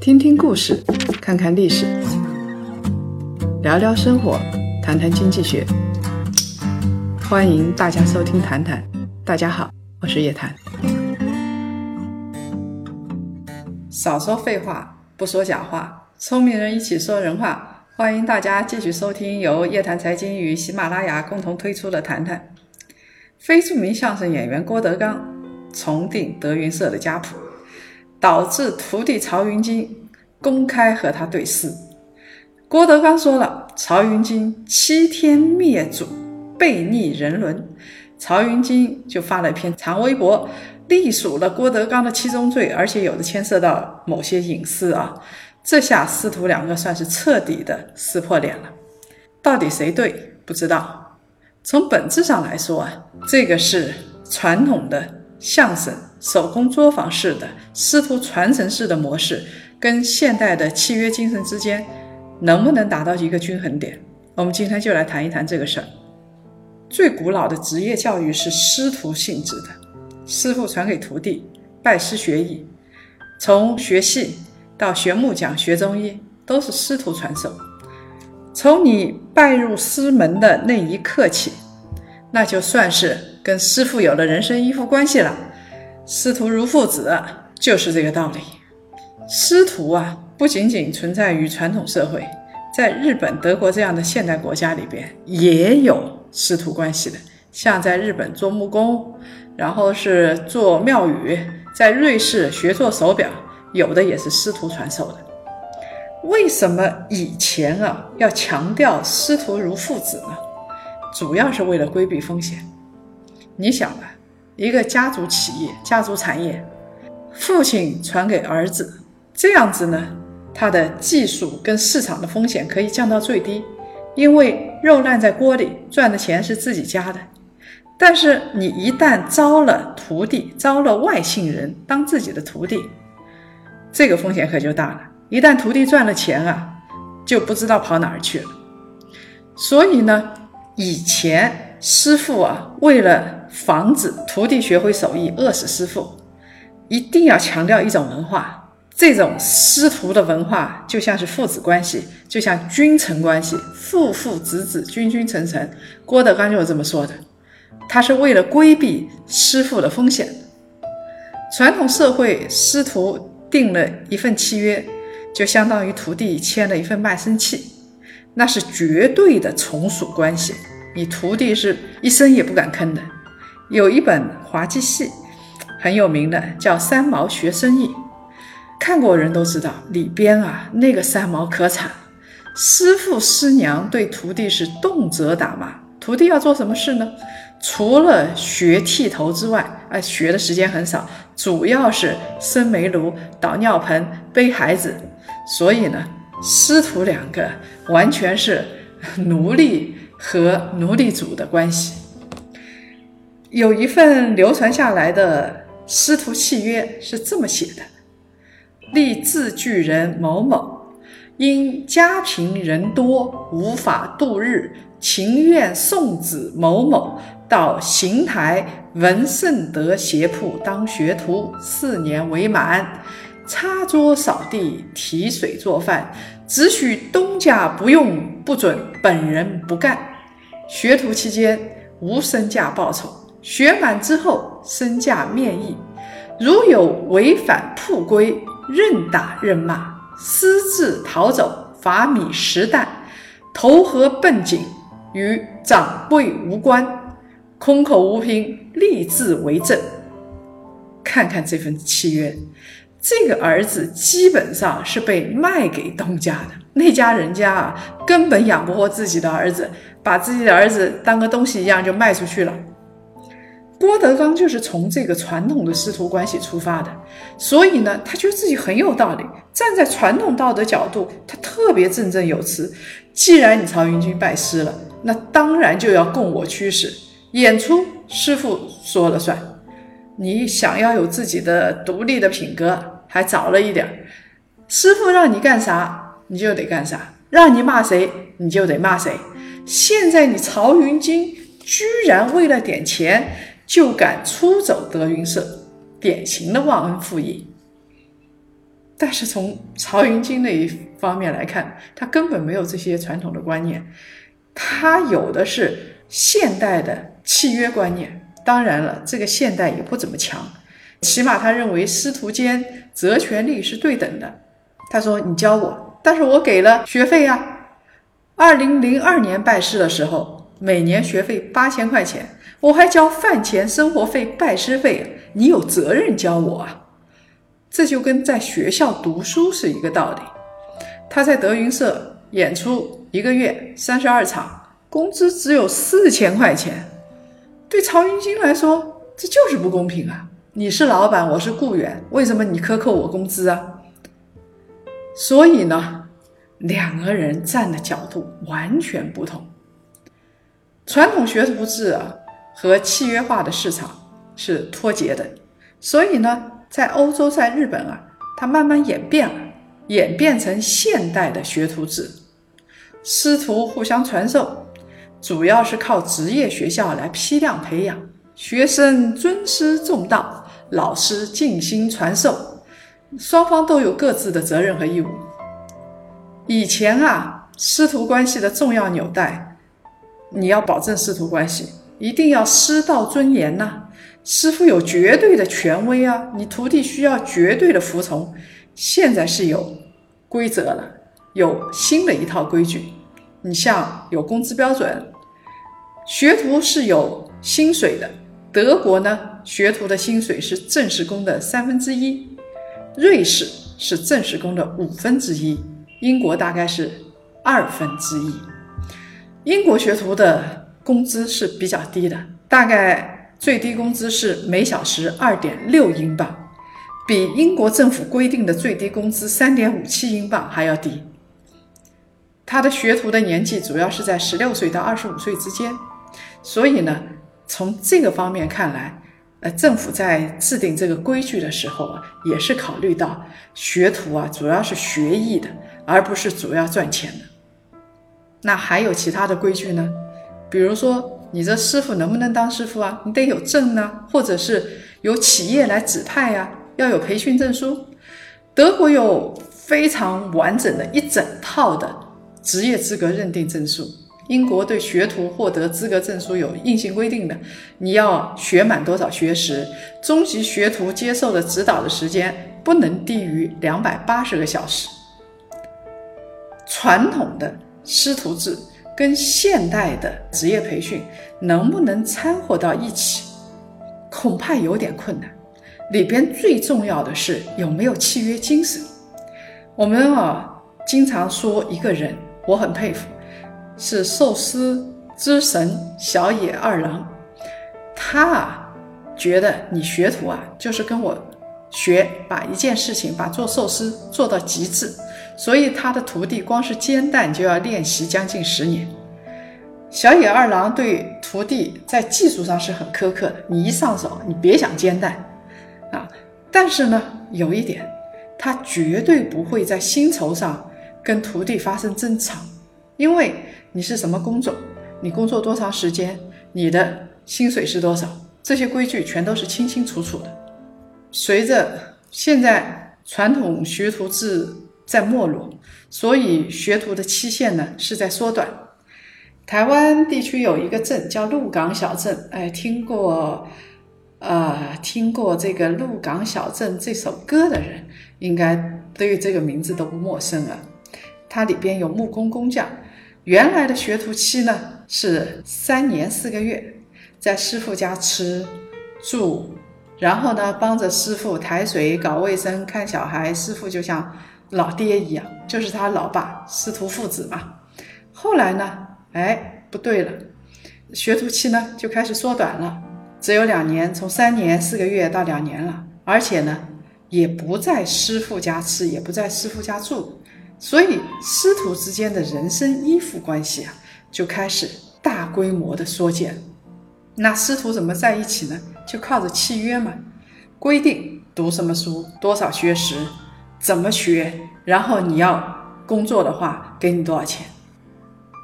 听听故事，看看历史，聊聊生活，谈谈经济学。欢迎大家收听《谈谈》，大家好，我是叶檀。少说废话，不说假话，聪明人一起说人话。欢迎大家继续收听由叶檀财经与喜马拉雅共同推出的《谈谈》。非著名相声演员郭德纲重订德云社的家谱。导致徒弟曹云金公开和他对视。郭德纲说了：“曹云金欺天灭祖，背逆人伦。”曹云金就发了一篇长微博，隶属了郭德纲的七宗罪，而且有的牵涉到某些隐私啊。这下师徒两个算是彻底的撕破脸了。到底谁对？不知道。从本质上来说啊，这个是传统的。相声手工作坊式的师徒传承式的模式，跟现代的契约精神之间能不能达到一个均衡点？我们今天就来谈一谈这个事儿。最古老的职业教育是师徒性质的，师傅传给徒弟，拜师学艺，从学戏到学木匠、学中医，都是师徒传授。从你拜入师门的那一刻起，那就算是。跟师傅有了人生依附关系了，师徒如父子，就是这个道理。师徒啊，不仅仅存在于传统社会，在日本、德国这样的现代国家里边，也有师徒关系的。像在日本做木工，然后是做庙宇，在瑞士学做手表，有的也是师徒传授的。为什么以前啊要强调师徒如父子呢？主要是为了规避风险。你想吧，一个家族企业、家族产业，父亲传给儿子，这样子呢，他的技术跟市场的风险可以降到最低，因为肉烂在锅里，赚的钱是自己家的。但是你一旦招了徒弟，招了外姓人当自己的徒弟，这个风险可就大了。一旦徒弟赚了钱啊，就不知道跑哪儿去了。所以呢，以前师傅啊，为了防止徒弟学会手艺饿死师傅，一定要强调一种文化。这种师徒的文化就像是父子关系，就像君臣关系，父父子子，君君臣臣。郭德纲就是这么说的。他是为了规避师傅的风险。传统社会，师徒定了一份契约，就相当于徒弟签了一份卖身契，那是绝对的从属关系。你徒弟是一生也不敢吭的。有一本滑稽戏，很有名的，叫《三毛学生意》，看过人都知道，里边啊那个三毛可惨，师傅师娘对徒弟是动辄打骂。徒弟要做什么事呢？除了学剃头之外，啊，学的时间很少，主要是生煤炉、倒尿盆、背孩子。所以呢，师徒两个完全是奴隶和奴隶主的关系。有一份流传下来的师徒契约是这么写的：立字据人某某，因家贫人多，无法度日，情愿送子某某到邢台文圣德学铺当学徒，四年为满，擦桌扫地，提水做饭，只许东家不用，不准本人不干。学徒期间无身价报酬。学满之后，身价面议，如有违反铺规，任打任骂，私自逃走，罚米十担，投河奔井，与掌柜无关，空口无凭，立字为证。看看这份契约，这个儿子基本上是被卖给东家的，那家人家啊，根本养不活自己的儿子，把自己的儿子当个东西一样就卖出去了。郭德纲就是从这个传统的师徒关系出发的，所以呢，他觉得自己很有道理。站在传统道德角度，他特别振振有词。既然你曹云金拜师了，那当然就要供我驱使，演出师傅说了算。你想要有自己的独立的品格，还早了一点。师傅让你干啥，你就得干啥；让你骂谁，你就得骂谁。现在你曹云金居然为了点钱。就敢出走德云社，典型的忘恩负义。但是从曹云金那一方面来看，他根本没有这些传统的观念，他有的是现代的契约观念。当然了，这个现代也不怎么强，起码他认为师徒间责权利是对等的。他说：“你教我，但是我给了学费啊。二零零二年拜师的时候，每年学费八千块钱，我还交饭钱、生活费、拜师费。你有责任教我啊。”这就跟在学校读书是一个道理。他在德云社演出一个月三十二场，工资只有四千块钱。对曹云金来说，这就是不公平啊！你是老板，我是雇员，为什么你克扣我工资啊？所以呢，两个人站的角度完全不同。传统学徒制啊和契约化的市场是脱节的，所以呢。在欧洲，在日本啊，它慢慢演变了，演变成现代的学徒制，师徒互相传授，主要是靠职业学校来批量培养学生，尊师重道，老师尽心传授，双方都有各自的责任和义务。以前啊，师徒关系的重要纽带，你要保证师徒关系，一定要师道尊严呐。师傅有绝对的权威啊，你徒弟需要绝对的服从。现在是有规则了，有新的一套规矩。你像有工资标准，学徒是有薪水的。德国呢，学徒的薪水是正式工的三分之一；瑞士是正式工的五分之一；英国大概是二分之一。英国学徒的工资是比较低的，大概。最低工资是每小时二点六英镑，比英国政府规定的最低工资三点五七英镑还要低。他的学徒的年纪主要是在十六岁到二十五岁之间，所以呢，从这个方面看来，呃，政府在制定这个规矩的时候啊，也是考虑到学徒啊主要是学艺的，而不是主要赚钱的。那还有其他的规矩呢？比如说。你这师傅能不能当师傅啊？你得有证呢，或者是由企业来指派呀，要有培训证书。德国有非常完整的一整套的职业资格认定证书。英国对学徒获得资格证书有硬性规定的，你要学满多少学时，中级学徒接受的指导的时间不能低于两百八十个小时。传统的师徒制。跟现代的职业培训能不能掺和到一起，恐怕有点困难。里边最重要的是有没有契约精神。我们啊经常说一个人，我很佩服，是寿司之神小野二郎。他啊觉得你学徒啊就是跟我学，把一件事情把做寿司做到极致。所以他的徒弟光是煎蛋就要练习将近十年。小野二郎对徒弟在技术上是很苛刻的，你一上手，你别想煎蛋啊！但是呢，有一点，他绝对不会在薪酬上跟徒弟发生争吵，因为你是什么工种，你工作多长时间，你的薪水是多少，这些规矩全都是清清楚楚的。随着现在传统学徒制。在没落，所以学徒的期限呢是在缩短。台湾地区有一个镇叫鹿港小镇，哎，听过，呃，听过这个鹿港小镇这首歌的人，应该对于这个名字都不陌生了。它里边有木工工匠，原来的学徒期呢是三年四个月，在师傅家吃住，然后呢帮着师傅抬水、搞卫生、看小孩，师傅就像。老爹一样，就是他老爸，师徒父子嘛。后来呢，哎，不对了，学徒期呢就开始缩短了，只有两年，从三年四个月到两年了。而且呢，也不在师傅家吃，也不在师傅家住，所以师徒之间的人身依附关系啊，就开始大规模的缩减。那师徒怎么在一起呢？就靠着契约嘛，规定读什么书，多少学时。怎么学？然后你要工作的话，给你多少钱？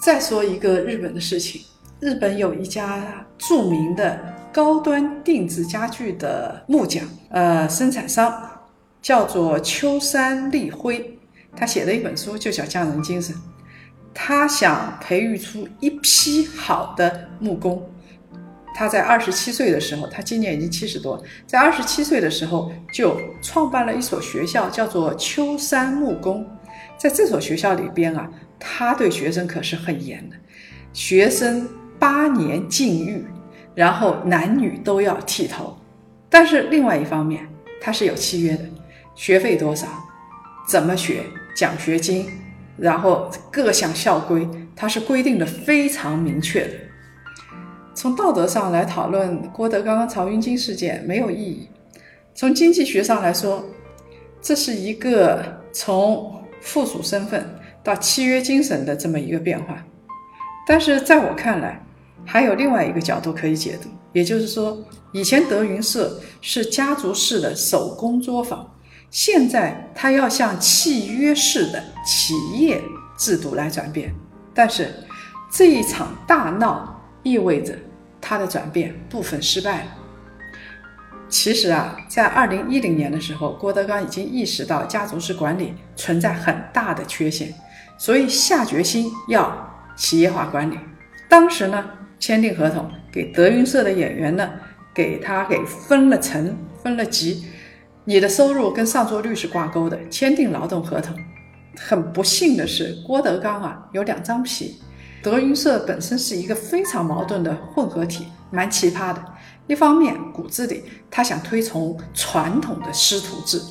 再说一个日本的事情，日本有一家著名的高端定制家具的木匠，呃，生产商，叫做秋山立辉，他写的一本书就叫《匠人精神》。他想培育出一批好的木工。他在二十七岁的时候，他今年已经七十多，在二十七岁的时候就创办了一所学校，叫做秋山木工。在这所学校里边啊，他对学生可是很严的，学生八年禁欲，然后男女都要剃头。但是另外一方面，他是有契约的，学费多少，怎么学，奖学金，然后各项校规，他是规定的非常明确的。从道德上来讨论郭德纲曹云金事件没有意义，从经济学上来说，这是一个从附属身份到契约精神的这么一个变化。但是在我看来，还有另外一个角度可以解读，也就是说，以前德云社是家族式的手工作坊，现在它要向契约式的企业制度来转变。但是这一场大闹意味着他的转变部分失败了。其实啊，在二零一零年的时候，郭德纲已经意识到家族式管理存在很大的缺陷，所以下决心要企业化管理。当时呢。签订合同，给德云社的演员呢，给他给分了层、分了级，你的收入跟上座率是挂钩的。签订劳动合同，很不幸的是，郭德纲啊有两张皮。德云社本身是一个非常矛盾的混合体，蛮奇葩的。一方面骨子里他想推崇传统的师徒制。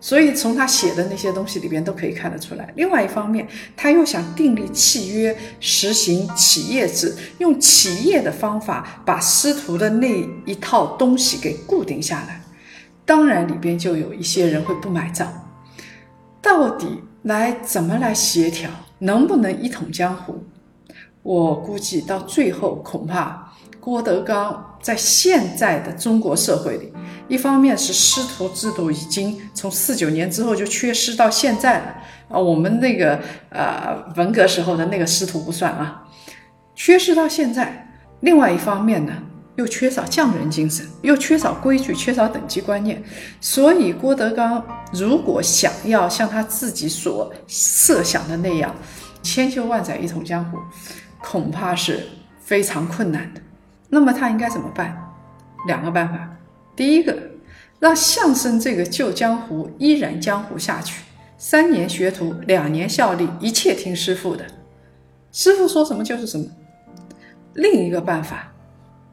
所以从他写的那些东西里边都可以看得出来。另外一方面，他又想订立契约，实行企业制，用企业的方法把师徒的那一套东西给固定下来。当然，里边就有一些人会不买账。到底来怎么来协调，能不能一统江湖？我估计到最后，恐怕郭德纲在现在的中国社会里。一方面是师徒制度已经从四九年之后就缺失到现在了啊，我们那个呃文革时候的那个师徒不算啊，缺失到现在。另外一方面呢，又缺少匠人精神，又缺少规矩，缺少等级观念。所以郭德纲如果想要像他自己所设想的那样千秋万载一统江湖，恐怕是非常困难的。那么他应该怎么办？两个办法。第一个，让相声这个旧江湖依然江湖下去，三年学徒，两年效力，一切听师傅的，师傅说什么就是什么。另一个办法，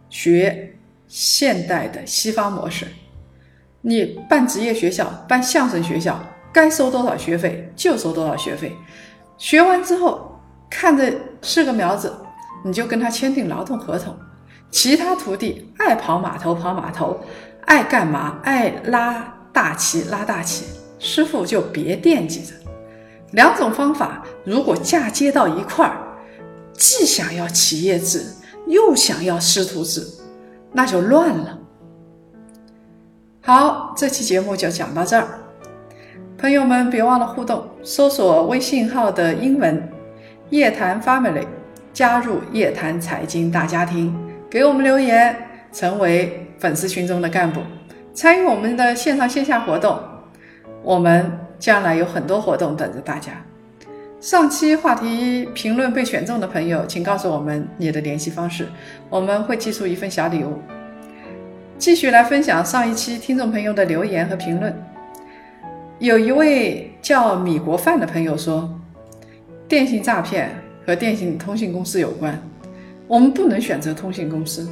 学现代的西方模式，你办职业学校，办相声学校，该收多少学费就收多少学费，学完之后看着是个苗子，你就跟他签订劳动合同，其他徒弟爱跑码头跑码头。爱干嘛？爱拉大旗，拉大旗，师傅就别惦记着。两种方法如果嫁接到一块儿，既想要企业制，又想要师徒制，那就乱了。好，这期节目就讲到这儿。朋友们别忘了互动，搜索微信号的英文“夜谈 family”，加入夜谈财经大家庭，给我们留言，成为。粉丝群中的干部参与我们的线上线下活动，我们将来有很多活动等着大家。上期话题评论被选中的朋友，请告诉我们你的联系方式，我们会寄出一份小礼物。继续来分享上一期听众朋友的留言和评论。有一位叫米国范的朋友说，电信诈骗和电信通信公司有关，我们不能选择通信公司。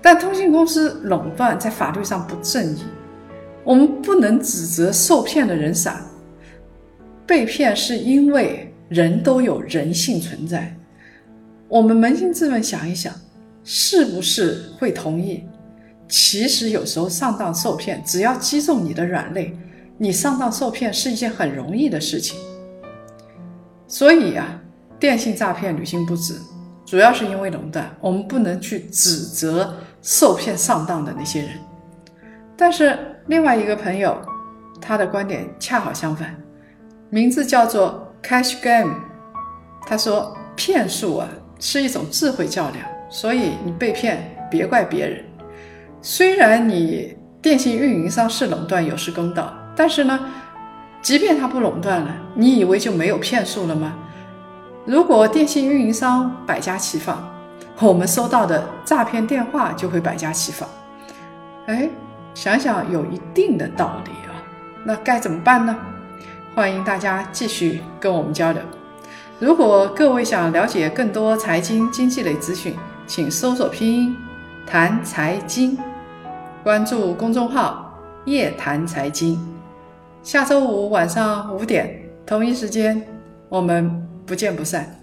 但通信公司垄断在法律上不正义，我们不能指责受骗的人傻，被骗是因为人都有人性存在。我们扪心自问想一想，是不是会同意？其实有时候上当受骗，只要击中你的软肋，你上当受骗是一件很容易的事情。所以啊，电信诈骗屡禁不止，主要是因为垄断，我们不能去指责。受骗上当的那些人，但是另外一个朋友，他的观点恰好相反，名字叫做 Cash Game。他说骗术啊是一种智慧较量，所以你被骗别怪别人。虽然你电信运营商是垄断有失公道，但是呢，即便它不垄断了，你以为就没有骗术了吗？如果电信运营商百家齐放，我们收到的诈骗电话就会百家齐放。哎，想想有一定的道理啊。那该怎么办呢？欢迎大家继续跟我们交流。如果各位想了解更多财经经济类资讯，请搜索拼音“谈财经”，关注公众号“夜谈财经”。下周五晚上五点同一时间，我们不见不散。